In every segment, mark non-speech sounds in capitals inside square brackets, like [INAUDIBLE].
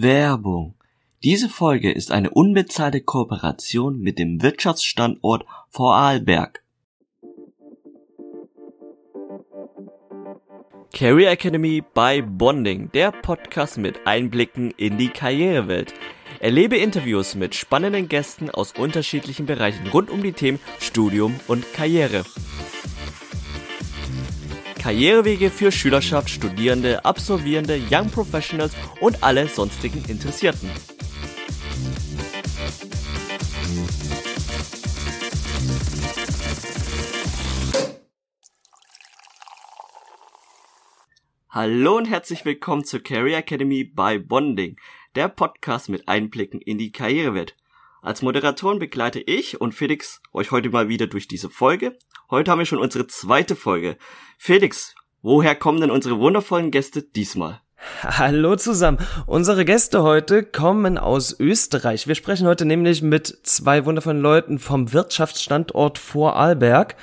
Werbung. Diese Folge ist eine unbezahlte Kooperation mit dem Wirtschaftsstandort Vorarlberg. Career Academy by Bonding, der Podcast mit Einblicken in die Karrierewelt. Erlebe Interviews mit spannenden Gästen aus unterschiedlichen Bereichen rund um die Themen Studium und Karriere. Karrierewege für Schülerschaft, Studierende, Absolvierende, Young Professionals und alle sonstigen Interessierten. Hallo und herzlich willkommen zur Career Academy by Bonding, der Podcast mit Einblicken in die Karrierewelt. Als Moderatoren begleite ich und Felix euch heute mal wieder durch diese Folge. Heute haben wir schon unsere zweite Folge. Felix, woher kommen denn unsere wundervollen Gäste diesmal? Hallo zusammen. Unsere Gäste heute kommen aus Österreich. Wir sprechen heute nämlich mit zwei wundervollen Leuten vom Wirtschaftsstandort Vorarlberg.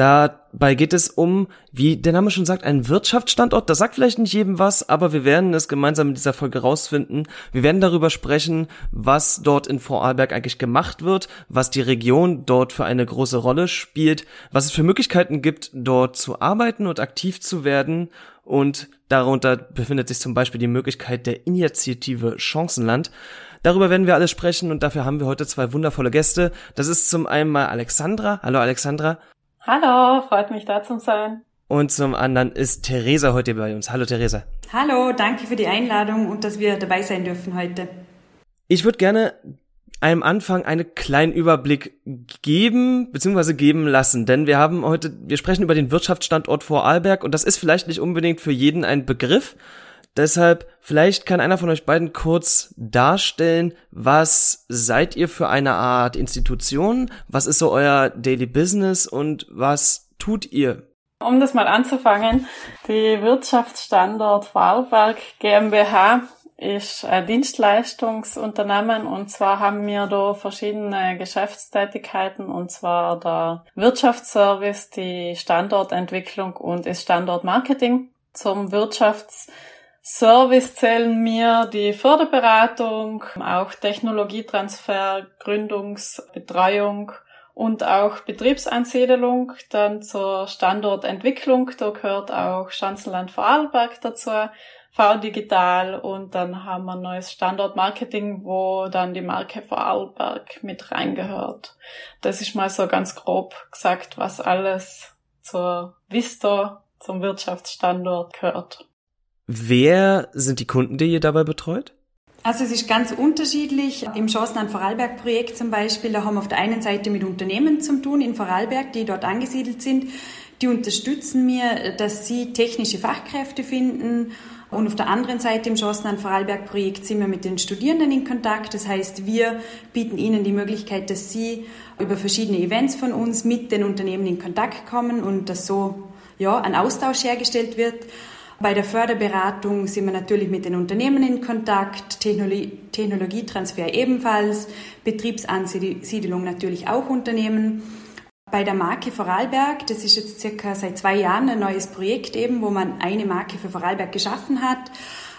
Dabei geht es um, wie der Name schon sagt, einen Wirtschaftsstandort. Das sagt vielleicht nicht jedem was, aber wir werden es gemeinsam in dieser Folge rausfinden. Wir werden darüber sprechen, was dort in Vorarlberg eigentlich gemacht wird, was die Region dort für eine große Rolle spielt, was es für Möglichkeiten gibt, dort zu arbeiten und aktiv zu werden. Und darunter befindet sich zum Beispiel die Möglichkeit der Initiative Chancenland. Darüber werden wir alles sprechen und dafür haben wir heute zwei wundervolle Gäste. Das ist zum einen mal Alexandra. Hallo Alexandra. Hallo, freut mich da zu sein. Und zum anderen ist Theresa heute bei uns. Hallo Theresa. Hallo, danke für die Einladung und dass wir dabei sein dürfen heute. Ich würde gerne einem Anfang einen kleinen Überblick geben bzw. geben lassen, denn wir haben heute, wir sprechen über den Wirtschaftsstandort Vorarlberg und das ist vielleicht nicht unbedingt für jeden ein Begriff. Deshalb, vielleicht kann einer von euch beiden kurz darstellen, was seid ihr für eine Art Institution? Was ist so euer Daily Business und was tut ihr? Um das mal anzufangen, die Wirtschaftsstandort Vorarlberg GmbH ist ein Dienstleistungsunternehmen und zwar haben wir da verschiedene Geschäftstätigkeiten und zwar der Wirtschaftsservice, die Standortentwicklung und das Standortmarketing. Zum Wirtschafts Service zählen mir die Förderberatung, auch Technologietransfer, Gründungsbetreuung und auch Betriebsansiedelung. Dann zur Standortentwicklung, da gehört auch Schanzenland Vorarlberg dazu, V-Digital und dann haben wir ein neues Standortmarketing, wo dann die Marke Vorarlberg mit reingehört. Das ist mal so ganz grob gesagt, was alles zur Vista, zum Wirtschaftsstandort gehört. Wer sind die Kunden, die ihr dabei betreut? Also es ist ganz unterschiedlich. Im Chancen Vorarlberg Projekt zum Beispiel, da haben wir auf der einen Seite mit Unternehmen zu tun in Vorarlberg, die dort angesiedelt sind. Die unterstützen mir, dass sie technische Fachkräfte finden. Und auf der anderen Seite im Chancen Vorarlberg Projekt sind wir mit den Studierenden in Kontakt. Das heißt, wir bieten ihnen die Möglichkeit, dass sie über verschiedene Events von uns mit den Unternehmen in Kontakt kommen und dass so ja, ein Austausch hergestellt wird. Bei der Förderberatung sind wir natürlich mit den Unternehmen in Kontakt, Technologie, Technologietransfer ebenfalls, Betriebsansiedelung natürlich auch Unternehmen. Bei der Marke Vorarlberg, das ist jetzt circa seit zwei Jahren ein neues Projekt eben, wo man eine Marke für Vorarlberg geschaffen hat.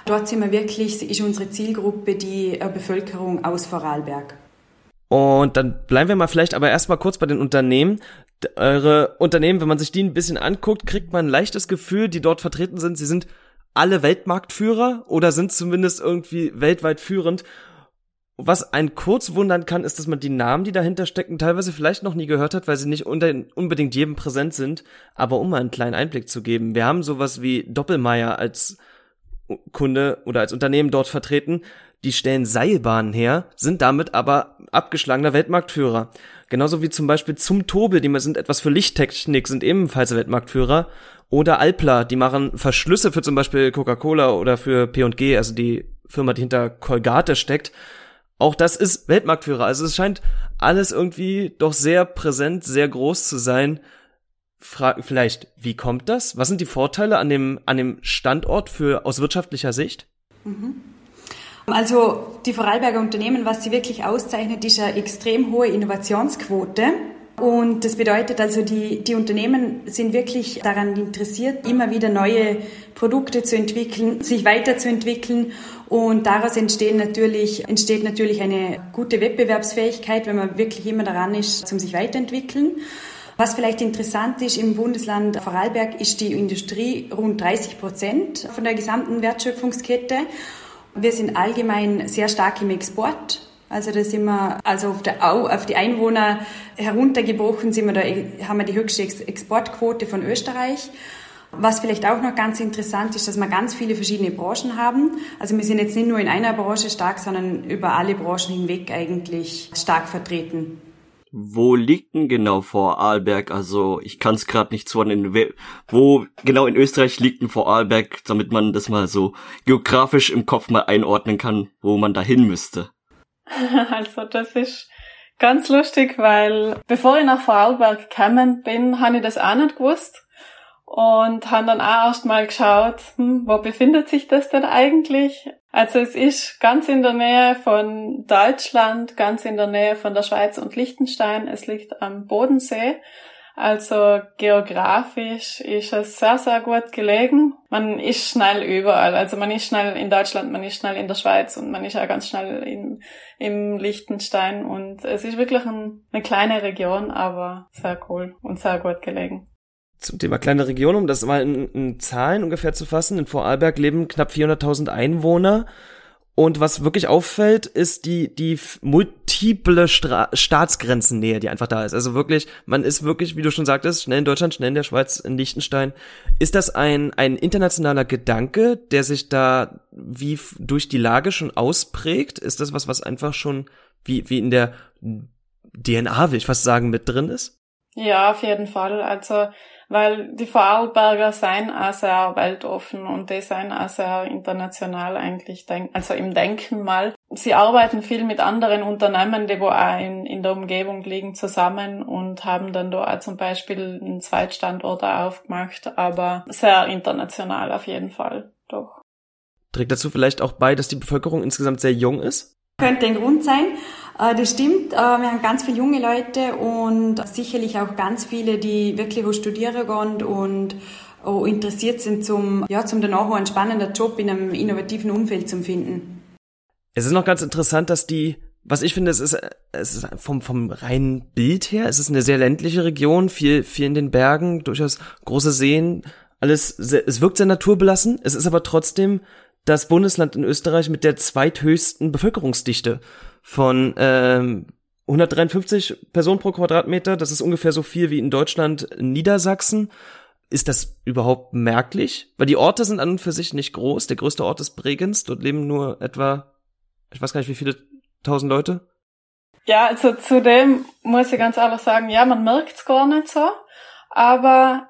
Dort sind wir wirklich, ist unsere Zielgruppe die äh, Bevölkerung aus Vorarlberg. Und dann bleiben wir mal vielleicht aber erstmal kurz bei den Unternehmen eure Unternehmen, wenn man sich die ein bisschen anguckt, kriegt man ein leichtes Gefühl, die dort vertreten sind, sie sind alle Weltmarktführer oder sind zumindest irgendwie weltweit führend. Was einen kurz wundern kann, ist, dass man die Namen, die dahinter stecken, teilweise vielleicht noch nie gehört hat, weil sie nicht unbedingt jedem präsent sind. Aber um mal einen kleinen Einblick zu geben, wir haben sowas wie Doppelmeier als Kunde oder als Unternehmen dort vertreten. Die stellen Seilbahnen her, sind damit aber abgeschlagener Weltmarktführer. Genauso wie zum Beispiel zum Tobel, die sind etwas für Lichttechnik, sind ebenfalls Weltmarktführer. Oder Alpla, die machen Verschlüsse für zum Beispiel Coca-Cola oder für P&G, also die Firma, die hinter Colgate steckt. Auch das ist Weltmarktführer. Also es scheint alles irgendwie doch sehr präsent, sehr groß zu sein. Frag vielleicht, wie kommt das? Was sind die Vorteile an dem, an dem Standort für, aus wirtschaftlicher Sicht? Mhm. Also die Vorarlberger Unternehmen, was sie wirklich auszeichnet, ist eine extrem hohe Innovationsquote. Und das bedeutet also, die, die Unternehmen sind wirklich daran interessiert, immer wieder neue Produkte zu entwickeln, sich weiterzuentwickeln. Und daraus entstehen natürlich, entsteht natürlich eine gute Wettbewerbsfähigkeit, wenn man wirklich immer daran ist, zum sich weiterentwickeln. Was vielleicht interessant ist, im Bundesland Vorarlberg ist die Industrie rund 30 Prozent von der gesamten Wertschöpfungskette. Wir sind allgemein sehr stark im Export. Also da sind wir, also auf, der, auf die Einwohner heruntergebrochen sind wir da, haben wir die höchste Exportquote von Österreich. Was vielleicht auch noch ganz interessant ist, dass wir ganz viele verschiedene Branchen haben. Also wir sind jetzt nicht nur in einer Branche stark, sondern über alle Branchen hinweg eigentlich stark vertreten. Wo liegt denn genau Vorarlberg? Also ich kann es gerade nicht zuordnen. Wo genau in Österreich liegt denn Vorarlberg, damit man das mal so geografisch im Kopf mal einordnen kann, wo man da hin müsste? [LAUGHS] Also das ist ganz lustig, weil bevor ich nach Vorarlberg gekommen bin, habe ich das auch nicht gewusst und habe dann auch erst mal geschaut, hm, wo befindet sich das denn eigentlich? Also es ist ganz in der Nähe von Deutschland, ganz in der Nähe von der Schweiz und Liechtenstein. Es liegt am Bodensee. Also geografisch ist es sehr, sehr gut gelegen. Man ist schnell überall. Also man ist schnell in Deutschland, man ist schnell in der Schweiz und man ist auch ganz schnell in, im Liechtenstein. Und es ist wirklich ein, eine kleine Region, aber sehr cool und sehr gut gelegen. Zum Thema kleine Region, um das mal in, in Zahlen ungefähr zu fassen. In Vorarlberg leben knapp 400.000 Einwohner. Und was wirklich auffällt, ist die, die multiple Stra Staatsgrenzennähe, die einfach da ist. Also wirklich, man ist wirklich, wie du schon sagtest, schnell in Deutschland, schnell in der Schweiz, in Liechtenstein. Ist das ein, ein internationaler Gedanke, der sich da wie durch die Lage schon ausprägt? Ist das was, was einfach schon wie, wie in der DNA, will ich fast sagen, mit drin ist? Ja, auf jeden Fall. Also weil die Vorarlberger seien auch sehr weltoffen und die seien auch sehr international eigentlich, also im Denken mal. Sie arbeiten viel mit anderen Unternehmen, die wo auch in, in der Umgebung liegen, zusammen und haben dann da auch zum Beispiel einen Zweitstandort aufgemacht, aber sehr international auf jeden Fall, doch. Trägt dazu vielleicht auch bei, dass die Bevölkerung insgesamt sehr jung ist? Könnte ein Grund sein. Äh, das stimmt. Äh, wir haben ganz viele junge Leute und sicherlich auch ganz viele, die wirklich auch studieren gehen und auch interessiert sind, zum, ja, zum danach auch einen spannenden Job in einem innovativen Umfeld zu finden. Es ist noch ganz interessant, dass die was ich finde, es ist, es ist vom, vom reinen Bild her, es ist eine sehr ländliche Region, viel, viel in den Bergen, durchaus große Seen, alles, sehr, es wirkt sehr naturbelassen, es ist aber trotzdem das Bundesland in Österreich mit der zweithöchsten Bevölkerungsdichte von ähm, 153 Personen pro Quadratmeter. Das ist ungefähr so viel wie in Deutschland Niedersachsen. Ist das überhaupt merklich? Weil die Orte sind an und für sich nicht groß. Der größte Ort ist Bregenz. Dort leben nur etwa, ich weiß gar nicht, wie viele tausend Leute. Ja, also zudem muss ich ganz ehrlich sagen, ja, man merkt's gar nicht so. Aber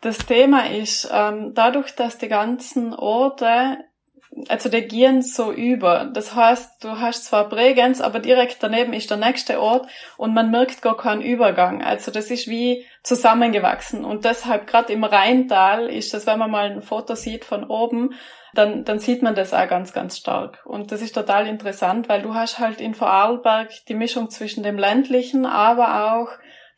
das Thema ist, ähm, dadurch, dass die ganzen Orte also die gehen so über. Das heißt, du hast zwar Bregenz, aber direkt daneben ist der nächste Ort und man merkt gar keinen Übergang. Also das ist wie zusammengewachsen und deshalb gerade im Rheintal ist das, wenn man mal ein Foto sieht von oben, dann, dann sieht man das auch ganz, ganz stark. Und das ist total interessant, weil du hast halt in Vorarlberg die Mischung zwischen dem ländlichen, aber auch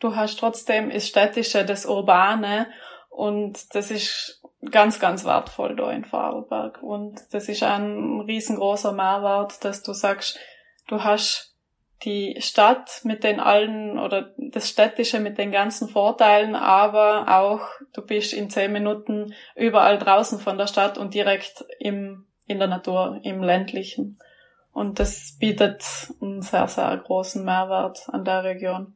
du hast trotzdem das städtische, das urbane und das ist ganz, ganz wertvoll da in Vorarlberg. Und das ist ein riesengroßer Mehrwert, dass du sagst, du hast die Stadt mit den allen oder das Städtische mit den ganzen Vorteilen, aber auch du bist in zehn Minuten überall draußen von der Stadt und direkt im, in der Natur, im ländlichen. Und das bietet einen sehr, sehr großen Mehrwert an der Region.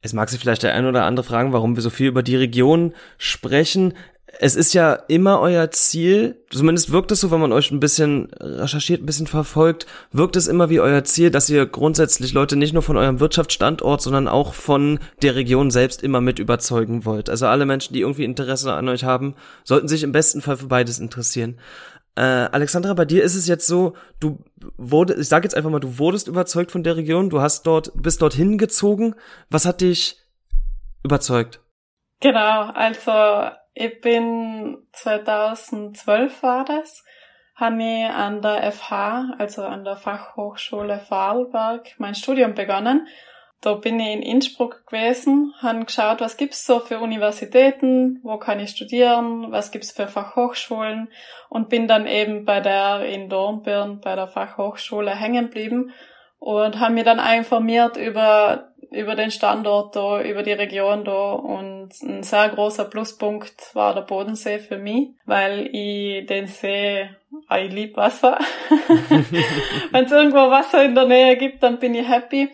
Es mag sich vielleicht der ein oder andere fragen, warum wir so viel über die Region sprechen es ist ja immer euer Ziel, zumindest wirkt es so, wenn man euch ein bisschen recherchiert, ein bisschen verfolgt, wirkt es immer wie euer Ziel, dass ihr grundsätzlich Leute nicht nur von eurem Wirtschaftsstandort, sondern auch von der Region selbst immer mit überzeugen wollt. Also alle Menschen, die irgendwie Interesse an euch haben, sollten sich im besten Fall für beides interessieren. Äh, Alexandra, bei dir ist es jetzt so, du wurde, ich sage jetzt einfach mal, du wurdest überzeugt von der Region, du hast dort, bist dorthin gezogen. Was hat dich überzeugt? Genau, also ich bin 2012 war das, habe ich an der FH, also an der Fachhochschule Vorarlberg, mein Studium begonnen. da bin ich in Innsbruck gewesen, habe geschaut, was gibt's so für Universitäten, wo kann ich studieren, was gibt's für Fachhochschulen und bin dann eben bei der in Dornbirn bei der Fachhochschule hängen geblieben und habe mir dann informiert über über den Standort da, über die Region da und ein sehr großer Pluspunkt war der Bodensee für mich, weil ich den See, ah, ich lieb Wasser. [LAUGHS] Wenn es irgendwo Wasser in der Nähe gibt, dann bin ich happy.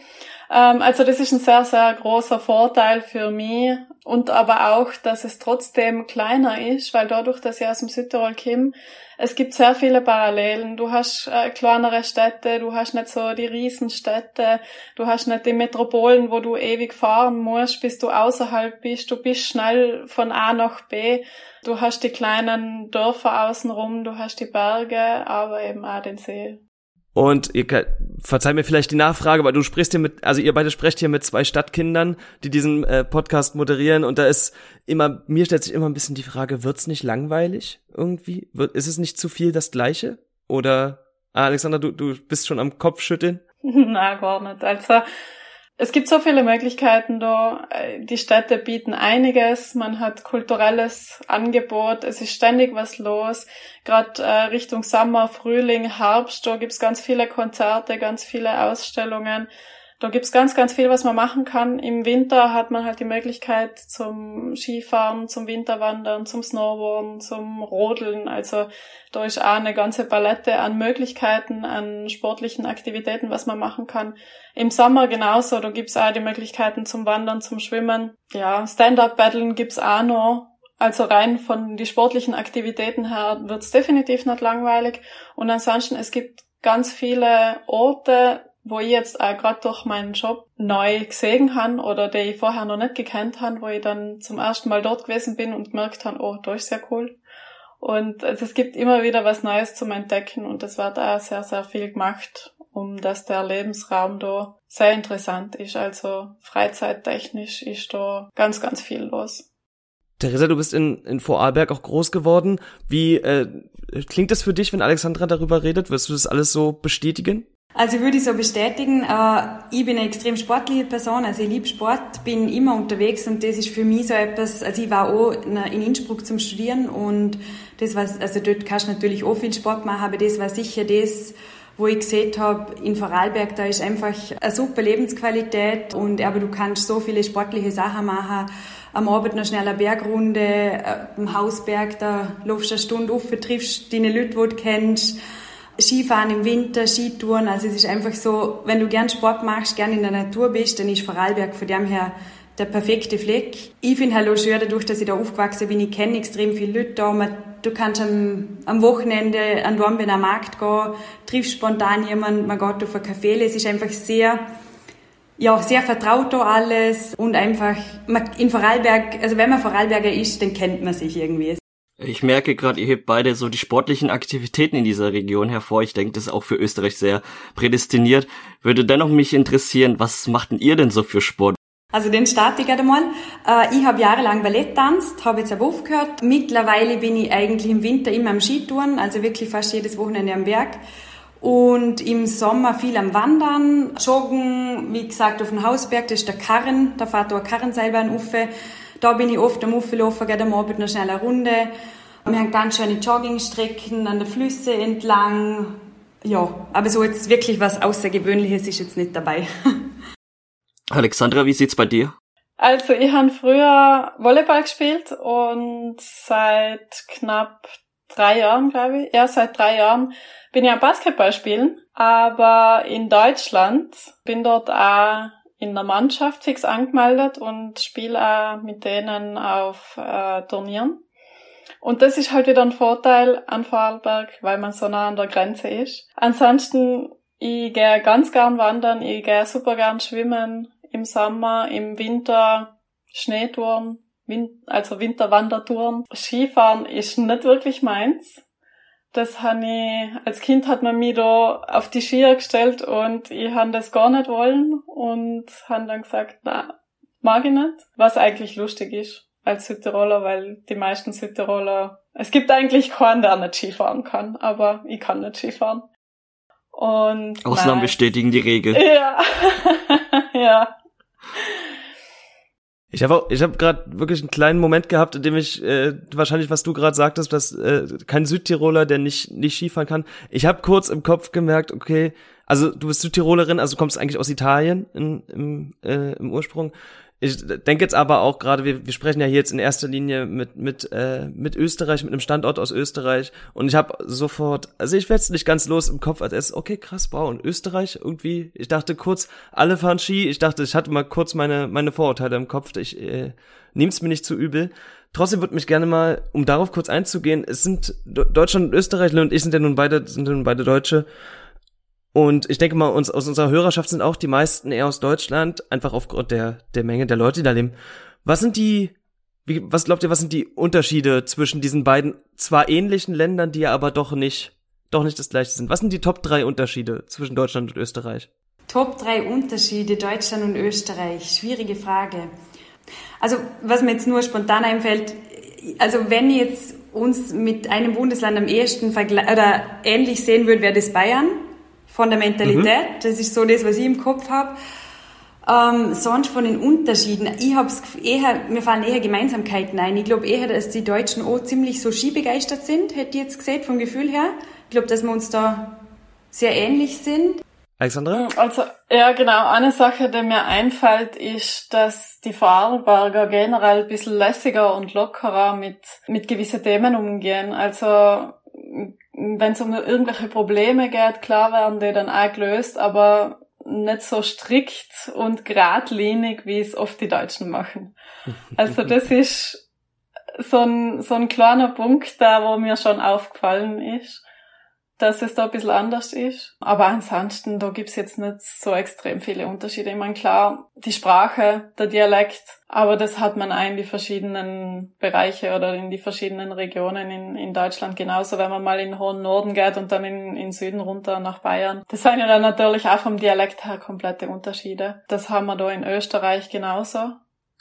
Ähm, also das ist ein sehr, sehr großer Vorteil für mich und aber auch, dass es trotzdem kleiner ist, weil dadurch, dass ich aus dem Südtirol komme, es gibt sehr viele Parallelen. Du hast äh, kleinere Städte, du hast nicht so die Riesenstädte, du hast nicht die Metropolen, wo du ewig fahren musst, bis du außerhalb bist. Du bist schnell von A nach B. Du hast die kleinen Dörfer außenrum, du hast die Berge, aber eben auch den See. Und ihr verzeih mir vielleicht die Nachfrage, weil du sprichst hier mit, also ihr beide sprecht hier mit zwei Stadtkindern, die diesen äh, Podcast moderieren und da ist immer, mir stellt sich immer ein bisschen die Frage, wird's nicht langweilig irgendwie? Wird, ist es nicht zu viel das Gleiche? Oder, ah, Alexander, du, du bist schon am Kopf schütteln? [LAUGHS] Na, gar nicht. Also, es gibt so viele Möglichkeiten da. Die Städte bieten einiges. Man hat kulturelles Angebot. Es ist ständig was los. Gerade äh, Richtung Sommer, Frühling, Herbst, da gibt's ganz viele Konzerte, ganz viele Ausstellungen. Da gibt's ganz, ganz viel, was man machen kann. Im Winter hat man halt die Möglichkeit zum Skifahren, zum Winterwandern, zum Snowboarden, zum Rodeln. Also da ist auch eine ganze Palette an Möglichkeiten, an sportlichen Aktivitäten, was man machen kann. Im Sommer genauso, da gibt's auch die Möglichkeiten zum Wandern, zum Schwimmen. Ja, Stand-up-Battlen gibt's auch noch. Also rein von die sportlichen Aktivitäten her wird's definitiv nicht langweilig. Und ansonsten, es gibt ganz viele Orte, wo ich jetzt auch gerade durch meinen Job neu gesehen habe oder die ich vorher noch nicht gekannt habe, wo ich dann zum ersten Mal dort gewesen bin und gemerkt habe, oh, da ist sehr cool. Und es gibt immer wieder was Neues zum Entdecken und es wird auch sehr, sehr viel gemacht, um dass der Lebensraum da sehr interessant ist. Also freizeittechnisch ist da ganz, ganz viel los. Theresa, du bist in, in Vorarlberg auch groß geworden. Wie äh, klingt das für dich, wenn Alexandra darüber redet? Wirst du das alles so bestätigen? Also würde ich so bestätigen, äh, ich bin eine extrem sportliche Person, also ich liebe Sport, bin immer unterwegs und das ist für mich so etwas, also ich war auch in Innsbruck zum Studieren und das war, also dort kannst du natürlich auch viel Sport machen, aber das war sicher das, wo ich gesehen habe, in Vorarlberg, da ist einfach eine super Lebensqualität und aber du kannst so viele sportliche Sachen machen, am Abend noch schnell eine Bergrunde, äh, am Hausberg, da laufst du eine Stunde auf, triffst deine Leute, die du kennst, Skifahren im Winter, Skitouren, also es ist einfach so, wenn du gern Sport machst, gern in der Natur bist, dann ist Vorarlberg von dem her der perfekte Fleck. Ich finde halt auch schön, dadurch, dass ich da aufgewachsen bin, ich kenne extrem viele Leute da. Du kannst am, am Wochenende an Dornbirn am Markt gehen, triffst spontan jemanden, man geht auf ein Café, es ist einfach sehr, ja, sehr vertraut da alles und einfach, man, in Vorarlberg, also wenn man Vorarlberger ist, dann kennt man sich irgendwie. Ich merke gerade, ihr hebt beide so die sportlichen Aktivitäten in dieser Region hervor. Ich denke, das ist auch für Österreich sehr prädestiniert. Würde dennoch mich interessieren, was machten ihr denn so für Sport? Also den starte ich einmal. Äh, ich habe jahrelang Ballett tanzt, habe jetzt aber aufgehört. Mittlerweile bin ich eigentlich im Winter immer am Skitouren, also wirklich fast jedes Wochenende am Berg. Und im Sommer viel am Wandern, Joggen, wie gesagt, auf dem Hausberg, das ist der Karren, da fährt auch Karrenseilbahn rauf. Da bin ich oft am Auflaufen, gehe am Abend noch schnell eine Runde. Wir haben ganz schöne Joggingstrecken an den Flüssen entlang. Ja, aber so jetzt wirklich was Außergewöhnliches ist jetzt nicht dabei. [LAUGHS] Alexandra, wie sieht's bei dir? Also ich habe früher Volleyball gespielt und seit knapp drei Jahren, glaube ich, ja, seit drei Jahren bin ich am Basketball spielen. Aber in Deutschland bin dort auch in der Mannschaft fix angemeldet und spiele auch mit denen auf äh, Turnieren. Und das ist halt wieder ein Vorteil an Vorarlberg, weil man so nah an der Grenze ist. Ansonsten, ich gehe ganz gern wandern, ich gehe super gern schwimmen im Sommer, im Winter Schneetouren, Win also Winterwandertouren. Skifahren ist nicht wirklich meins das habe ich, als Kind hat man mich da auf die Skier gestellt und ich habe das gar nicht wollen und habe dann gesagt, na, mag ich nicht. Was eigentlich lustig ist als Südtiroler, weil die meisten Südtiroler, es gibt eigentlich keinen, der nicht Skifahren kann, aber ich kann nicht Skifahren. Und Ausnahmen bestätigen die Regel. Ja, [LAUGHS] ja. Ich habe ich habe gerade wirklich einen kleinen Moment gehabt, in dem ich äh, wahrscheinlich, was du gerade sagtest, dass äh, kein Südtiroler, der nicht nicht Skifahren kann. Ich habe kurz im Kopf gemerkt, okay, also du bist Südtirolerin, also kommst eigentlich aus Italien in, im, äh, im Ursprung. Ich denke jetzt aber auch gerade, wir, wir sprechen ja hier jetzt in erster Linie mit mit äh, mit Österreich, mit einem Standort aus Österreich und ich habe sofort, also ich werde es nicht ganz los im Kopf, als erst okay krass, wow und Österreich irgendwie. Ich dachte kurz, alle fahren Ski. Ich dachte, ich hatte mal kurz meine meine Vorurteile im Kopf. Ich äh, nehm's mir nicht zu übel. Trotzdem würde mich gerne mal, um darauf kurz einzugehen, es sind Deutschland und Österreich und ich sind ja nun beide sind ja nun beide Deutsche und ich denke mal, uns aus unserer Hörerschaft sind auch die meisten eher aus Deutschland, einfach aufgrund der, der Menge der Leute, die da leben. Was sind die, wie, was glaubt ihr, was sind die Unterschiede zwischen diesen beiden zwar ähnlichen Ländern, die ja aber doch nicht, doch nicht das gleiche sind? Was sind die Top drei Unterschiede zwischen Deutschland und Österreich? Top drei Unterschiede Deutschland und Österreich. Schwierige Frage. Also, was mir jetzt nur spontan einfällt, also wenn jetzt uns mit einem Bundesland am ehesten oder ähnlich sehen würde, wäre das Bayern von der Mentalität. Mhm. Das ist so das, was ich im Kopf habe. Ähm, sonst von den Unterschieden. Ich hab's eher, mir fallen eher Gemeinsamkeiten ein. Ich glaube eher, dass die Deutschen auch ziemlich so skibegeistert sind, hätte ich jetzt gesehen, vom Gefühl her. Ich glaube, dass wir uns da sehr ähnlich sind. Alexandra? Also, ja, genau. Eine Sache, die mir einfällt, ist, dass die Vorarlberger generell ein bisschen lässiger und lockerer mit, mit gewissen Themen umgehen. Also, wenn es um irgendwelche Probleme geht, klar werden die dann auch gelöst, aber nicht so strikt und geradlinig, wie es oft die Deutschen machen. [LAUGHS] Also das ist so ein, so ein kleiner Punkt da, wo mir schon aufgefallen ist dass es da ein bisschen anders ist. Aber ansonsten, da gibt's jetzt nicht so extrem viele Unterschiede. Ich meine, klar, die Sprache, der Dialekt, aber das hat man auch in die verschiedenen Bereiche oder in die verschiedenen Regionen in, in Deutschland genauso, wenn man mal in den hohen Norden geht und dann in, in Süden runter nach Bayern. Das sind ja dann natürlich auch vom Dialekt her komplette Unterschiede. Das haben wir da in Österreich genauso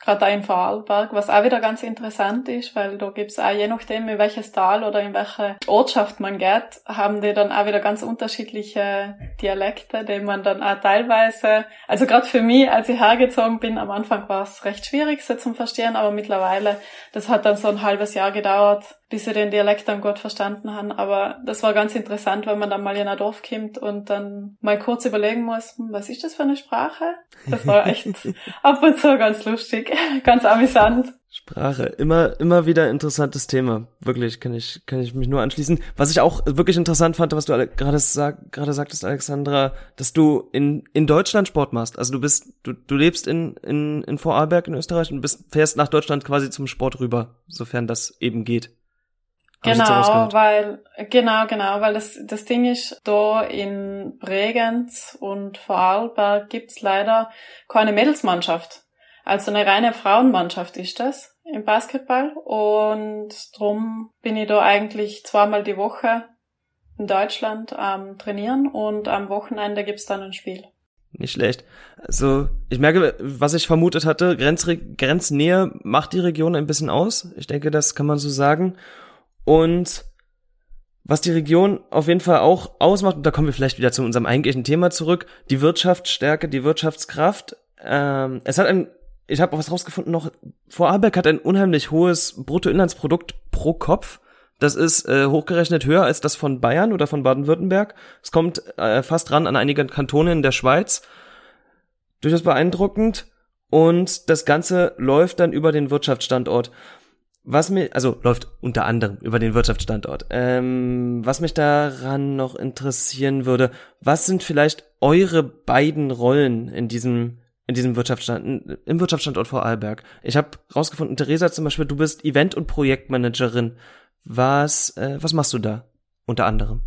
gerade auch im Vorarlberg, was auch wieder ganz interessant ist, weil da gibt's auch je nachdem, in welches Tal oder in welche Ortschaft man geht, haben die dann auch wieder ganz unterschiedliche Dialekte, die man dann auch teilweise, also gerade für mich, als ich hergezogen bin, am Anfang war es recht schwierig, sie zum Verstehen, aber mittlerweile, das hat dann so ein halbes Jahr gedauert, bis sie den Dialekt dann gut verstanden haben. Aber das war ganz interessant, wenn man dann mal in ein Dorf kommt und dann mal kurz überlegen muss, hm, was ist das für eine Sprache? Das war echt [LAUGHS] ab und zu ganz lustig, [LAUGHS] ganz amüsant. Sprache, immer, immer wieder interessantes Thema. Wirklich, kann ich, kann ich mich nur anschließen. Was ich auch wirklich interessant fand, was du gerade sag, gerade sagtest, Alexandra, dass du in, in Deutschland Sport machst. Also du bist, du, du lebst in, in, in Vorarlberg in Österreich und bist, fährst nach Deutschland quasi zum Sport rüber, sofern das eben geht. Genau, weil, genau, genau, weil das, das Ding ist, da in Bregenz und Vorarlberg gibt's leider keine Mädelsmannschaft. Also eine reine Frauenmannschaft ist das im Basketball und drum bin ich da eigentlich zweimal die Woche in Deutschland am Trainieren und am Wochenende gibt's dann ein Spiel. Nicht schlecht. Also, ich merke, was ich vermutet hatte, Grenzre Grenznähe macht die Region ein bisschen aus. Ich denke, das kann man so sagen. Und was die Region auf jeden Fall auch ausmacht, und da kommen wir vielleicht wieder zu unserem eigentlichen Thema zurück, die Wirtschaftsstärke, die Wirtschaftskraft. Ähm, es hat ein, ich habe auch was rausgefunden noch, Vorarlberg hat ein unheimlich hohes Bruttoinlandsprodukt pro Kopf. Das ist äh, hochgerechnet höher als das von Bayern oder von Baden-Württemberg. Es kommt äh, fast ran an einige Kantone in der Schweiz. Durchaus beeindruckend. Und das Ganze läuft dann über den Wirtschaftsstandort. Was mir, also läuft unter anderem über den Wirtschaftsstandort. Ähm, was mich daran noch interessieren würde, was sind vielleicht eure beiden Rollen in diesem in diesem Wirtschaftsstand, im Wirtschaftsstandort Vorarlberg? Ich habe rausgefunden, Theresa zum Beispiel, du bist Event- und Projektmanagerin. Was, äh, was machst du da unter anderem?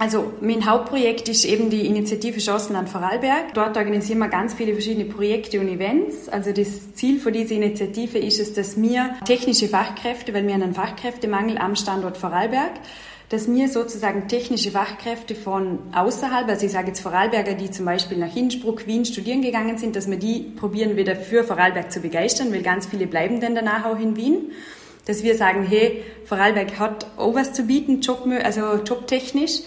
Also mein Hauptprojekt ist eben die Initiative Chancen an Vorarlberg. Dort organisieren wir ganz viele verschiedene Projekte und Events. Also das Ziel von dieser Initiative ist es, dass wir technische Fachkräfte, weil wir einen Fachkräftemangel am Standort Vorarlberg, dass wir sozusagen technische Fachkräfte von außerhalb, also ich sage jetzt Vorarlberger, die zum Beispiel nach Innsbruck, Wien studieren gegangen sind, dass wir die probieren wieder für Vorarlberg zu begeistern, weil ganz viele bleiben dann danach auch in Wien. Dass wir sagen, hey, Vorarlberg hat auch was zu bieten, Job, also jobtechnisch.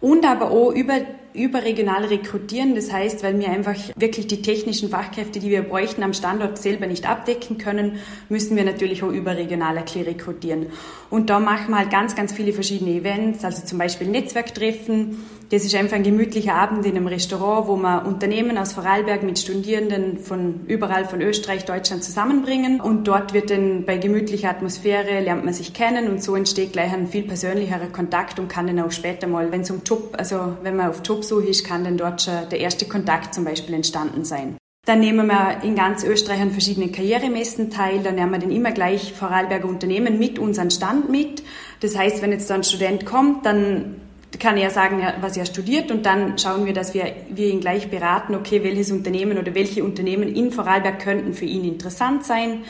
Und aber auch über überregional rekrutieren. Das heißt, weil wir einfach wirklich die technischen Fachkräfte, die wir bräuchten, am Standort selber nicht abdecken können, müssen wir natürlich auch überregional rekrutieren. Und da machen wir halt ganz, ganz viele verschiedene Events, also zum Beispiel Netzwerktreffen. Das ist einfach ein gemütlicher Abend in einem Restaurant, wo wir Unternehmen aus Vorarlberg mit Studierenden von überall von Österreich, Deutschland zusammenbringen. Und dort wird dann bei gemütlicher Atmosphäre lernt man sich kennen und so entsteht gleich ein viel persönlicherer Kontakt und kann dann auch später mal, wenn es um Job, also wenn man auf Jobsuche ist, kann dann dort schon der erste Kontakt zum Beispiel entstanden sein. Dann nehmen wir in ganz Österreich an verschiedenen Karrieremessen teil. Dann nehmen wir dann immer gleich Vorarlberger Unternehmen mit unseren Stand mit. Das heißt, wenn jetzt da ein Student kommt, dann kann er sagen, was er studiert und dann schauen wir, dass wir, wir ihn gleich beraten, okay, welches Unternehmen oder welche Unternehmen in Vorarlberg könnten für ihn interessant sein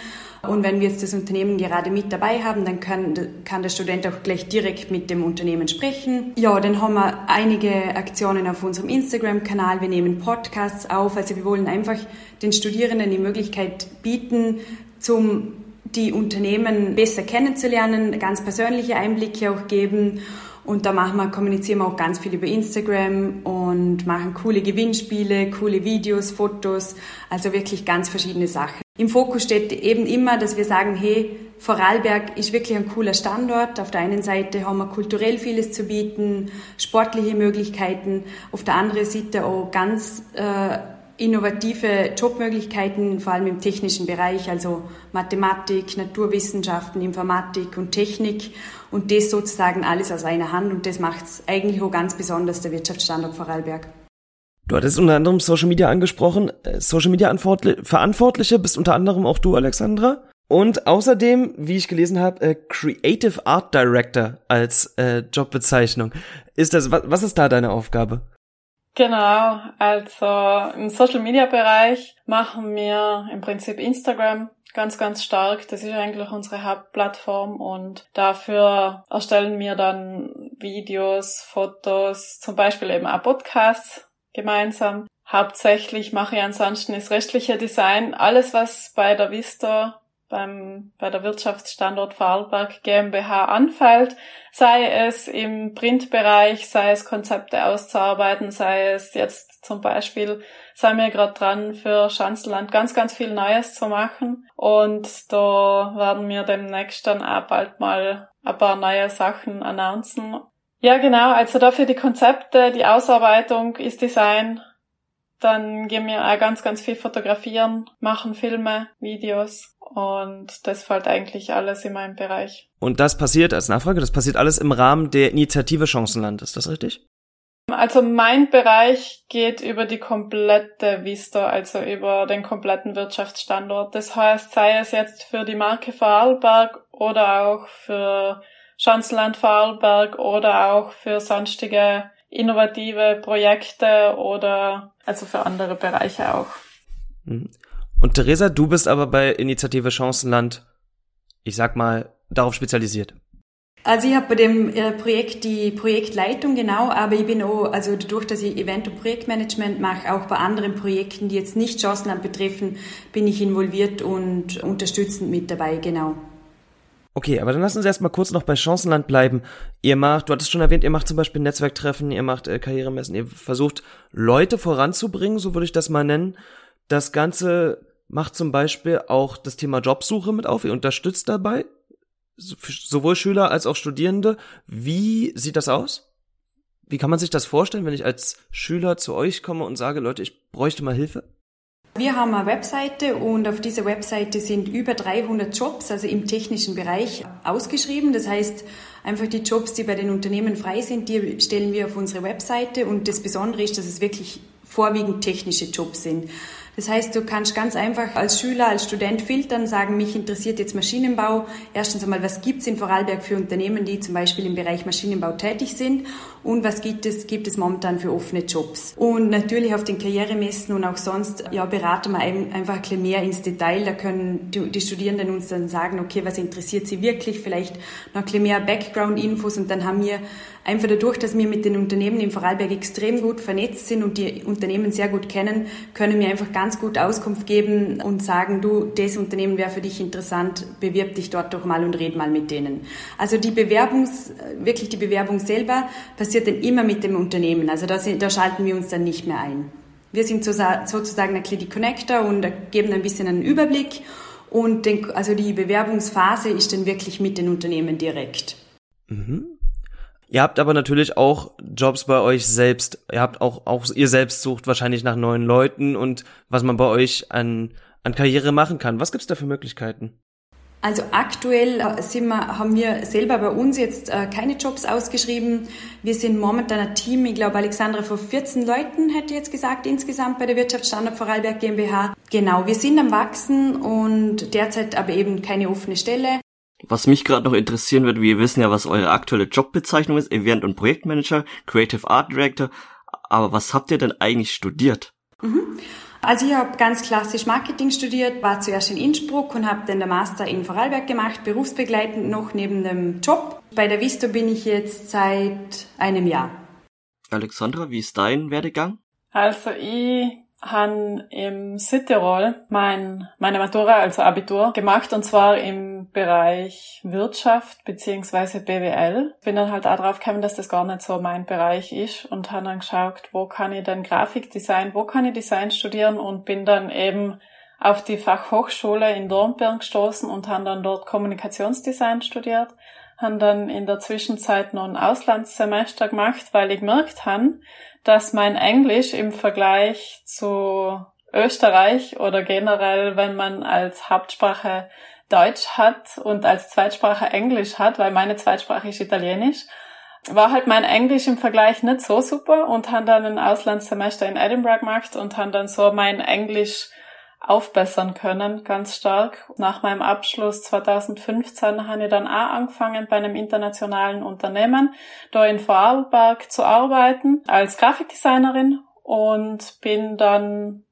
und wenn wir jetzt das Unternehmen gerade mit dabei haben, dann kann, kann der Student auch gleich direkt mit dem Unternehmen sprechen. Ja, dann haben wir einige Aktionen auf unserem Instagram-Kanal. Wir nehmen Podcasts auf. Also wir wollen einfach den Studierenden die Möglichkeit bieten, zum die Unternehmen besser kennenzulernen, ganz persönliche Einblicke auch geben. Und da machen wir, kommunizieren wir auch ganz viel über Instagram und machen coole Gewinnspiele, coole Videos, Fotos, also wirklich ganz verschiedene Sachen. Im Fokus steht eben immer, dass wir sagen, hey, Vorarlberg ist wirklich ein cooler Standort. Auf der einen Seite haben wir kulturell vieles zu bieten, sportliche Möglichkeiten, auf der anderen Seite auch ganz äh, innovative Jobmöglichkeiten, vor allem im technischen Bereich, also Mathematik, Naturwissenschaften, Informatik und Technik und das sozusagen alles aus einer Hand und das macht es eigentlich auch ganz besonders, der Wirtschaftsstandort Vorarlberg. Du hattest unter anderem Social Media angesprochen. Äh, Social Media Verantwortliche bist unter anderem auch du, Alexandra. Und außerdem, wie ich gelesen habe, äh, Creative Art Director als äh, Jobbezeichnung. Ist das, was, was ist da deine Aufgabe? Genau, also im Social Media Bereich machen wir im Prinzip Instagram ganz, ganz stark. Das ist eigentlich unsere Hauptplattform und dafür erstellen wir dann Videos, Fotos, zum Beispiel eben auch Podcasts gemeinsam. Hauptsächlich mache ich ansonsten das restliche Design. Alles, was bei der Vista, beim, bei der Wirtschaftsstandort Vorarlberg GmbH anfällt, sei es im Printbereich, sei es Konzepte auszuarbeiten, sei es jetzt zum Beispiel, sei mir gerade dran, für Schanzenland ganz, ganz viel Neues zu machen. Und da werden wir demnächst dann auch bald mal ein paar neue Sachen announcen. Ja, genau. Also dafür die Konzepte, die Ausarbeitung ist Design. Dann gehen wir auch ganz, ganz viel fotografieren, machen Filme, Videos und das fällt eigentlich alles in meinem Bereich. Und das passiert als Nachfrage, das passiert alles im Rahmen der Initiative Chancenland, ist das richtig? Also mein Bereich geht über die komplette Vista, also über den kompletten Wirtschaftsstandort. Das heißt, sei es jetzt für die Marke Vorarlberg oder auch für Schanzenland Vorarlberg oder auch für sonstige innovative Projekte oder also für andere Bereiche auch. Mhm. Und Theresa, du bist aber bei Initiative Chancenland, ich sag mal, darauf spezialisiert. Also ich habe bei dem äh, Projekt die Projektleitung genau, aber ich bin auch, also dadurch, dass ich Event- und Projektmanagement mache, auch bei anderen Projekten, die jetzt nicht Chancenland betreffen, bin ich involviert und unterstützend mit dabei, genau. Okay, aber dann lass uns erstmal kurz noch bei Chancenland bleiben. Ihr macht, du hattest schon erwähnt, ihr macht zum Beispiel Netzwerktreffen, ihr macht äh, Karrieremessen, ihr versucht Leute voranzubringen, so würde ich das mal nennen. Das Ganze macht zum Beispiel auch das Thema Jobsuche mit auf, ihr unterstützt dabei, sowohl Schüler als auch Studierende. Wie sieht das aus? Wie kann man sich das vorstellen, wenn ich als Schüler zu euch komme und sage, Leute, ich bräuchte mal Hilfe? Wir haben eine Webseite und auf dieser Webseite sind über 300 Jobs, also im technischen Bereich, ausgeschrieben. Das heißt, einfach die Jobs, die bei den Unternehmen frei sind, die stellen wir auf unsere Webseite und das Besondere ist, dass es wirklich vorwiegend technische Jobs sind. Das heißt, du kannst ganz einfach als Schüler, als Student filtern, sagen, mich interessiert jetzt Maschinenbau. Erstens einmal, was gibt's in Vorarlberg für Unternehmen, die zum Beispiel im Bereich Maschinenbau tätig sind und was gibt es, gibt es momentan für offene Jobs. Und natürlich auf den Karrieremessen und auch sonst, ja, beraten wir einfach ein bisschen mehr ins Detail. Da können die, die Studierenden uns dann sagen, okay, was interessiert sie wirklich, vielleicht noch ein bisschen mehr Background-Infos und dann haben wir Einfach dadurch, dass wir mit den Unternehmen im Vorarlberg extrem gut vernetzt sind und die Unternehmen sehr gut kennen, können wir einfach ganz gut Auskunft geben und sagen, du, das Unternehmen wäre für dich interessant, bewirb dich dort doch mal und red mal mit denen. Also die Bewerbungs, wirklich die Bewerbung selber passiert dann immer mit dem Unternehmen. Also da, da schalten wir uns dann nicht mehr ein. Wir sind sozusagen ein die Connector und geben ein bisschen einen Überblick und den, also die Bewerbungsphase ist dann wirklich mit den Unternehmen direkt. Mhm. Ihr habt aber natürlich auch Jobs bei euch selbst. Ihr habt auch, auch ihr selbst sucht wahrscheinlich nach neuen Leuten und was man bei euch an, an Karriere machen kann. Was gibt's da für Möglichkeiten? Also aktuell äh, sind wir, haben wir selber bei uns jetzt äh, keine Jobs ausgeschrieben. Wir sind momentan ein Team, ich glaube Alexandra von 14 Leuten, hätte jetzt gesagt, insgesamt bei der Wirtschaftsstandard Vorarlberg GmbH. Genau, wir sind am Wachsen und derzeit aber eben keine offene Stelle. Was mich gerade noch interessieren wird, wir wissen ja, was eure aktuelle Jobbezeichnung ist, Event- und Projektmanager, Creative Art Director. Aber was habt ihr denn eigentlich studiert? Mhm. Also ich habe ganz klassisch Marketing studiert, war zuerst in Innsbruck und habe dann der Master in Vorarlberg gemacht, berufsbegleitend noch neben dem Job. Bei der Visto bin ich jetzt seit einem Jahr. Alexandra, wie ist dein Werdegang? Also ich habe im Südtirol mein, meine Matura, also Abitur, gemacht und zwar im Bereich Wirtschaft beziehungsweise BWL. Bin dann halt auch drauf gekommen, dass das gar nicht so mein Bereich ist und habe dann geschaut, wo kann ich denn Grafikdesign, wo kann ich Design studieren und bin dann eben auf die Fachhochschule in Dornbirn gestoßen und habe dann dort Kommunikationsdesign studiert. Habe dann in der Zwischenzeit noch ein Auslandssemester gemacht, weil ich gemerkt habe, dass mein Englisch im Vergleich zu Österreich oder generell, wenn man als Hauptsprache Deutsch hat und als Zweitsprache Englisch hat, weil meine Zweitsprache ist Italienisch, war halt mein Englisch im Vergleich nicht so super und habe dann ein Auslandssemester in Edinburgh gemacht und habe dann so mein Englisch aufbessern können, ganz stark. Nach meinem Abschluss 2015 habe ich dann auch angefangen, bei einem internationalen Unternehmen da in Vorarlberg zu arbeiten als Grafikdesignerin und bin dann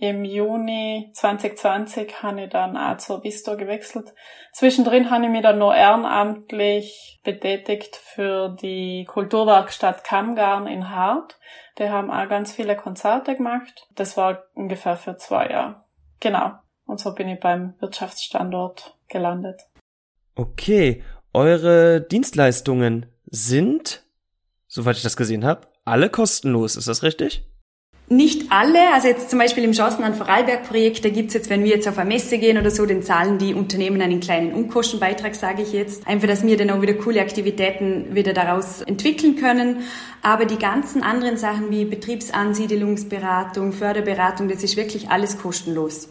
im Juni 2020 habe ich dann auch zur Visto gewechselt. Zwischendrin habe ich mich dann noch ehrenamtlich betätigt für die Kulturwerkstatt Kammgarn in Hart. Die haben auch ganz viele Konzerte gemacht. Das war ungefähr für zwei Jahre. Genau. Und so bin ich beim Wirtschaftsstandort gelandet. Okay. Eure Dienstleistungen sind, soweit ich das gesehen habe, alle kostenlos. Ist das richtig? Nicht alle, also jetzt zum Beispiel im Chancen an Vorarlberg-Projekt, da gibt's jetzt, wenn wir jetzt auf eine Messe gehen oder so, dann zahlen die Unternehmen einen kleinen Unkostenbeitrag, sage ich jetzt. Einfach, dass wir dann auch wieder coole Aktivitäten wieder daraus entwickeln können. Aber die ganzen anderen Sachen wie Betriebsansiedelungsberatung, Förderberatung, das ist wirklich alles kostenlos.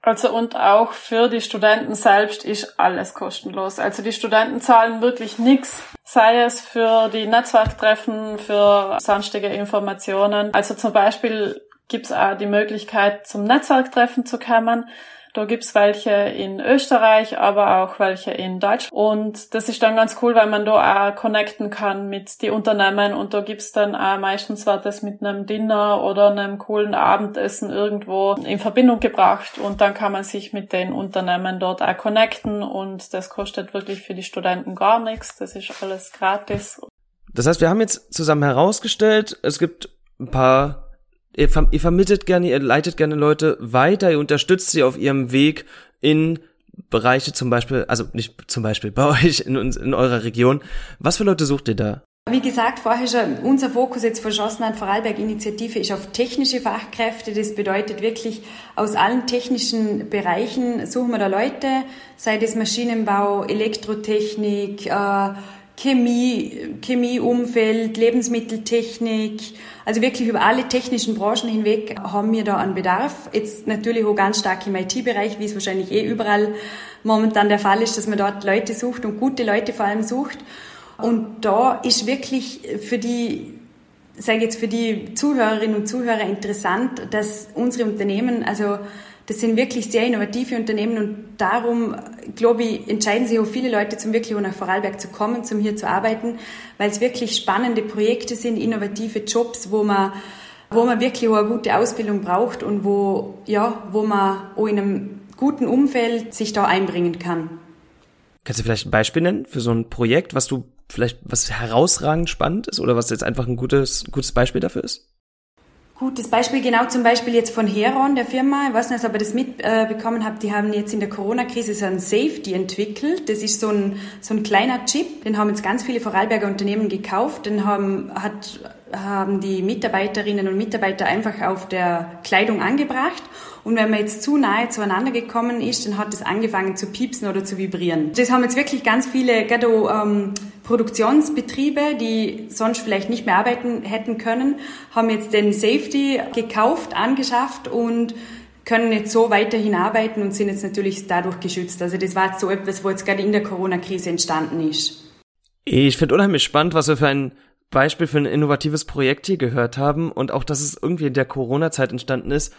Also und auch für die Studenten selbst ist alles kostenlos. Also die Studenten zahlen wirklich nichts, sei es für die Netzwerktreffen, für sonstige Informationen. Also zum Beispiel gibt's auch die Möglichkeit, zum Netzwerktreffen zu kommen. Da gibt's welche in Österreich, aber auch welche in Deutschland. Und das ist dann ganz cool, weil man da auch connecten kann mit die Unternehmen und da gibt's dann auch meistens war das mit einem Dinner oder einem coolen Abendessen irgendwo in Verbindung gebracht und dann kann man sich mit den Unternehmen dort auch connecten und das kostet wirklich für die Studenten gar nichts. Das ist alles gratis. Das heißt, wir haben jetzt zusammen herausgestellt, es gibt ein paar ihr, ihr vermittelt gerne, ihr leitet gerne Leute weiter, ihr unterstützt sie auf ihrem Weg in Bereiche zum Beispiel, also nicht zum Beispiel bei [LAUGHS] euch in, in eurer Region. Was für Leute sucht ihr da? Wie gesagt, vorher schon, unser Fokus jetzt von Schossenheit Vorarlberg Initiative ist auf technische Fachkräfte. Das bedeutet wirklich, aus allen technischen Bereichen suchen wir da Leute, sei das Maschinenbau, Elektrotechnik, äh, Chemie, Chemieumfeld, Lebensmitteltechnik, also wirklich über alle technischen Branchen hinweg haben wir da einen Bedarf. Jetzt natürlich auch ganz stark im IT-Bereich, wie es wahrscheinlich eh überall momentan der Fall ist, dass man dort Leute sucht und gute Leute vor allem sucht. Und da ist wirklich für die sage jetzt für die Zuhörerinnen und Zuhörer interessant, dass unsere Unternehmen, also das sind wirklich sehr innovative Unternehmen und darum, glaube ich, entscheiden sich auch viele Leute zum wirklich nach Vorarlberg zu kommen, zum hier zu arbeiten, weil es wirklich spannende Projekte sind, innovative Jobs, wo man wo man wirklich auch eine gute Ausbildung braucht und wo, ja, wo man auch in einem guten Umfeld sich da einbringen kann. Kannst du vielleicht ein Beispiel nennen für so ein Projekt, was du vielleicht was herausragend spannend ist oder was jetzt einfach ein gutes, gutes Beispiel dafür ist? Gutes Beispiel, genau zum Beispiel jetzt von Heron, der Firma. Ich weiß nicht, ob ihr das mitbekommen habt. Die haben jetzt in der Corona-Krise so ein Safety entwickelt. Das ist so ein, so ein kleiner Chip. Den haben jetzt ganz viele Vorarlberger Unternehmen gekauft. Den haben, hat, haben die Mitarbeiterinnen und Mitarbeiter einfach auf der Kleidung angebracht. Und wenn man jetzt zu nahe zueinander gekommen ist, dann hat es angefangen zu piepsen oder zu vibrieren. Das haben jetzt wirklich ganz viele, gerade ähm, Produktionsbetriebe, die sonst vielleicht nicht mehr arbeiten hätten können, haben jetzt den Safety gekauft, angeschafft und können jetzt so weiterhin arbeiten und sind jetzt natürlich dadurch geschützt. Also das war jetzt so etwas, wo jetzt gerade in der Corona-Krise entstanden ist. Ich finde unheimlich spannend, was wir für ein Beispiel für ein innovatives Projekt hier gehört haben und auch, dass es irgendwie in der Corona-Zeit entstanden ist.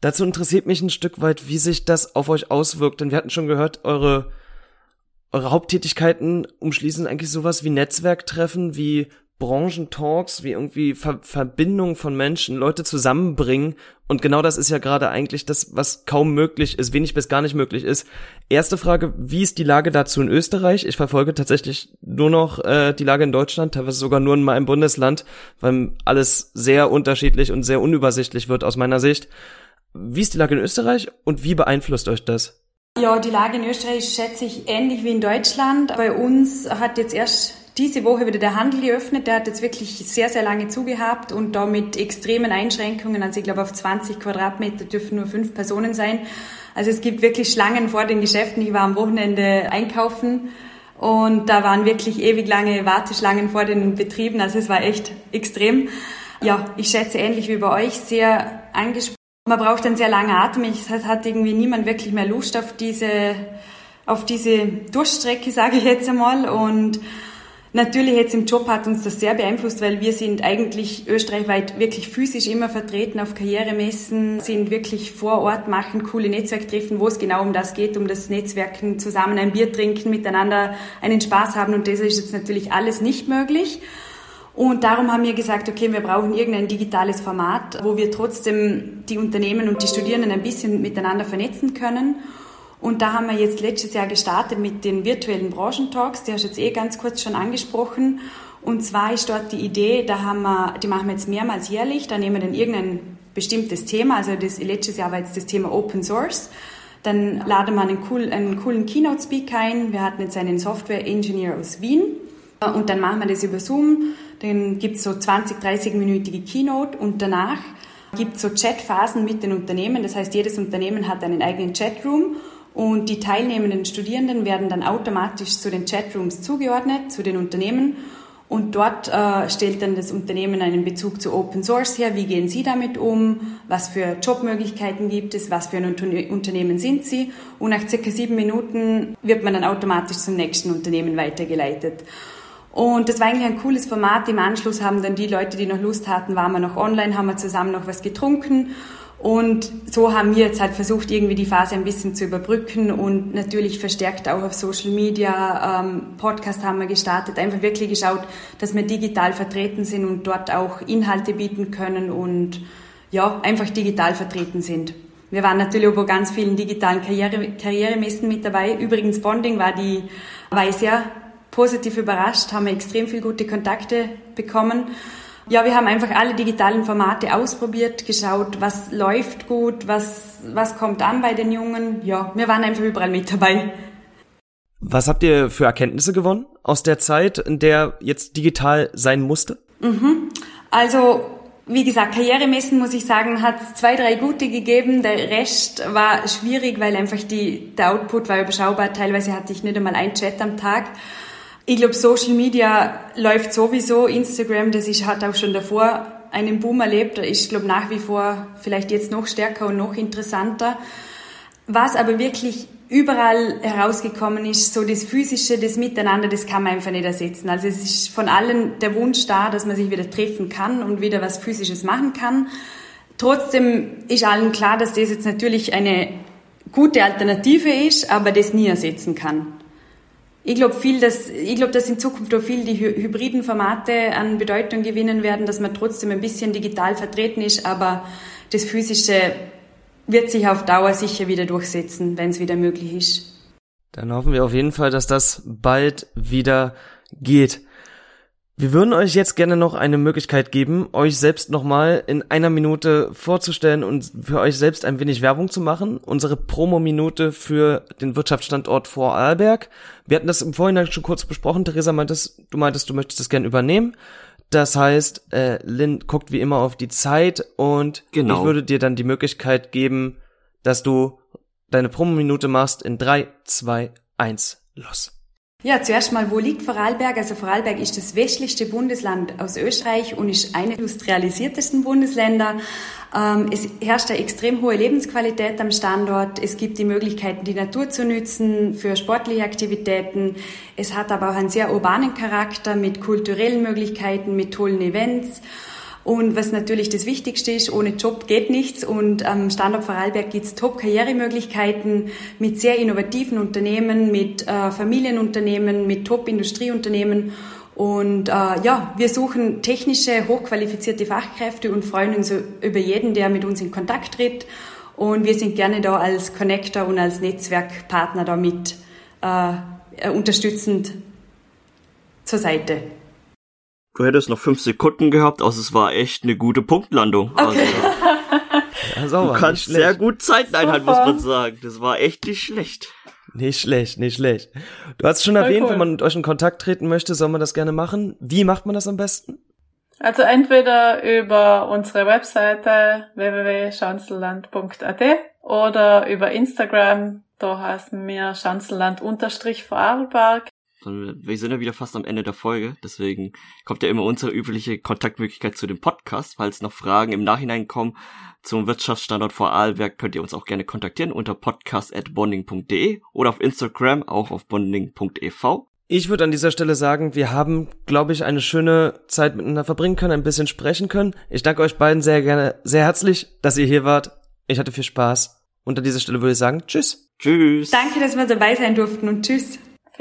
Dazu interessiert mich ein Stück weit, wie sich das auf euch auswirkt, denn wir hatten schon gehört, eure, eure Haupttätigkeiten umschließen eigentlich sowas wie Netzwerktreffen, wie Branchentalks, wie irgendwie Ver Verbindung von Menschen, Leute zusammenbringen. Und genau das ist ja gerade eigentlich das, was kaum möglich ist, wenig bis gar nicht möglich ist. Erste Frage, wie ist die Lage dazu in Österreich? Ich verfolge tatsächlich nur noch äh, die Lage in Deutschland, teilweise sogar nur in meinem Bundesland, weil alles sehr unterschiedlich und sehr unübersichtlich wird aus meiner Sicht. Wie ist die Lage in Österreich und wie beeinflusst euch das? Ja, die Lage in Österreich schätze ich ähnlich wie in Deutschland. Bei uns hat jetzt erst diese Woche wieder der Handel geöffnet. Der hat jetzt wirklich sehr, sehr lange zugehabt und da mit extremen Einschränkungen. Also ich glaube, auf 20 Quadratmeter dürfen nur fünf Personen sein. Also es gibt wirklich Schlangen vor den Geschäften. Ich war am Wochenende einkaufen und da waren wirklich ewig lange Warteschlangen vor den Betrieben. Also es war echt extrem. Ja, ich schätze ähnlich wie bei euch sehr angesprochen man braucht einen sehr langen Atem. Es hat irgendwie niemand wirklich mehr Lust auf diese, auf diese Durchstrecke, [LAUGHS] sage ich jetzt einmal. Und natürlich jetzt im Job hat uns das sehr beeinflusst, weil wir sind eigentlich österreichweit wirklich physisch immer vertreten auf Karrieremessen, sind wirklich vor Ort, machen coole Netzwerktreffen, wo es genau um das geht, um das Netzwerken, zusammen ein Bier trinken, miteinander einen Spaß haben. Und das ist jetzt natürlich alles nicht möglich. Und darum haben wir gesagt, okay, wir brauchen irgendein digitales Format, wo wir trotzdem die Unternehmen und die Studierenden ein bisschen miteinander vernetzen können. Und da haben wir jetzt letztes Jahr gestartet mit den virtuellen Branchentalks, die hast du jetzt eh ganz kurz schon angesprochen. Und zwar ist dort die Idee, da haben wir, die machen wir jetzt mehrmals jährlich, da nehmen wir dann irgendein bestimmtes Thema, also das, letztes Jahr war jetzt das Thema Open Source. Dann laden wir einen, cool, einen coolen Keynote-Speaker ein. Wir hatten jetzt einen Software-Engineer aus Wien. Und dann machen wir das über Zoom dann gibt es so 20, 30-minütige Keynote und danach gibt es so Chatphasen mit den Unternehmen. Das heißt, jedes Unternehmen hat einen eigenen Chatroom und die teilnehmenden Studierenden werden dann automatisch zu den Chatrooms zugeordnet, zu den Unternehmen. Und dort äh, stellt dann das Unternehmen einen Bezug zu Open Source her. Wie gehen Sie damit um? Was für Jobmöglichkeiten gibt es? Was für ein Unternehmen sind Sie? Und nach circa sieben Minuten wird man dann automatisch zum nächsten Unternehmen weitergeleitet. Und das war eigentlich ein cooles Format. Im Anschluss haben dann die Leute, die noch Lust hatten, waren wir noch online, haben wir zusammen noch was getrunken. Und so haben wir jetzt halt versucht, irgendwie die Phase ein bisschen zu überbrücken und natürlich verstärkt auch auf Social Media, ähm, Podcast haben wir gestartet, einfach wirklich geschaut, dass wir digital vertreten sind und dort auch Inhalte bieten können und ja, einfach digital vertreten sind. Wir waren natürlich auch bei ganz vielen digitalen Karriere, Karrieremessen mit dabei. Übrigens Bonding war die, war ich sehr positiv überrascht, haben wir extrem viel gute Kontakte bekommen. Ja, wir haben einfach alle digitalen Formate ausprobiert, geschaut, was läuft gut, was, was kommt an bei den Jungen. Ja, wir waren einfach überall mit dabei. Was habt ihr für Erkenntnisse gewonnen aus der Zeit, in der jetzt digital sein musste? Mhm. Also, wie gesagt, Karrieremessen, muss ich sagen, hat zwei, drei gute gegeben. Der Rest war schwierig, weil einfach die, der Output war überschaubar. Teilweise hatte ich nicht einmal ein Chat am Tag. Ich glaube, Social Media läuft sowieso. Instagram, das ist, hat auch schon davor einen Boom erlebt. Ich glaube nach wie vor vielleicht jetzt noch stärker und noch interessanter. Was aber wirklich überall herausgekommen ist, so das Physische, das Miteinander, das kann man einfach nicht ersetzen. Also es ist von allen der Wunsch da, dass man sich wieder treffen kann und wieder was Physisches machen kann. Trotzdem ist allen klar, dass das jetzt natürlich eine gute Alternative ist, aber das nie ersetzen kann. Ich glaube viel, dass ich glaube, dass in Zukunft auch viel die hybriden Formate an Bedeutung gewinnen werden, dass man trotzdem ein bisschen digital vertreten ist, aber das physische wird sich auf Dauer sicher wieder durchsetzen, wenn es wieder möglich ist. Dann hoffen wir auf jeden Fall, dass das bald wieder geht. Wir würden euch jetzt gerne noch eine Möglichkeit geben, euch selbst nochmal in einer Minute vorzustellen und für euch selbst ein wenig Werbung zu machen. Unsere Promo-Minute für den Wirtschaftsstandort Vorarlberg. Wir hatten das im Vorhinein schon kurz besprochen. Theresa meintest, du meintest, du möchtest das gerne übernehmen. Das heißt, äh, Lynn guckt wie immer auf die Zeit und genau. ich würde dir dann die Möglichkeit geben, dass du deine Promo-Minute machst in drei, zwei, eins, los. Ja, zuerst mal, wo liegt Vorarlberg? Also Vorarlberg ist das westlichste Bundesland aus Österreich und ist eine der industrialisiertesten Bundesländer. Ähm, es herrscht eine extrem hohe Lebensqualität am Standort. Es gibt die Möglichkeiten, die Natur zu nützen für sportliche Aktivitäten. Es hat aber auch einen sehr urbanen Charakter mit kulturellen Möglichkeiten, mit tollen Events. Und was natürlich das Wichtigste ist, ohne Job geht nichts. Und am Standort Vorarlberg gibt es Top-Karrieremöglichkeiten mit sehr innovativen Unternehmen, mit äh, Familienunternehmen, mit Top-Industrieunternehmen. Und äh, ja, wir suchen technische, hochqualifizierte Fachkräfte und freuen uns über jeden, der mit uns in Kontakt tritt. Und wir sind gerne da als Connector und als Netzwerkpartner damit äh, unterstützend zur Seite. Du hättest noch fünf Sekunden gehabt, also es war echt eine gute Punktlandung. Okay. Also, ja, [LAUGHS] du kannst sehr gut Zeiten einhalten, muss man sagen. Das war echt nicht schlecht. Nicht schlecht, nicht schlecht. Du hast schon Voll erwähnt, cool. wenn man mit euch in Kontakt treten möchte, soll man das gerne machen. Wie macht man das am besten? Also entweder über unsere Webseite www.schanzelland.at oder über Instagram, da heißen wir Schanzelland-Vorarlberg wir sind ja wieder fast am Ende der Folge, deswegen kommt ja immer unsere übliche Kontaktmöglichkeit zu dem Podcast. Falls noch Fragen im Nachhinein kommen zum Wirtschaftsstandort Vorarlberg, könnt ihr uns auch gerne kontaktieren unter podcast.bonding.de oder auf Instagram auch auf bonding.ev. Ich würde an dieser Stelle sagen, wir haben, glaube ich, eine schöne Zeit miteinander verbringen können, ein bisschen sprechen können. Ich danke euch beiden sehr gerne, sehr herzlich, dass ihr hier wart. Ich hatte viel Spaß. Und an dieser Stelle würde ich sagen, tschüss. Tschüss. Danke, dass wir dabei sein durften und tschüss.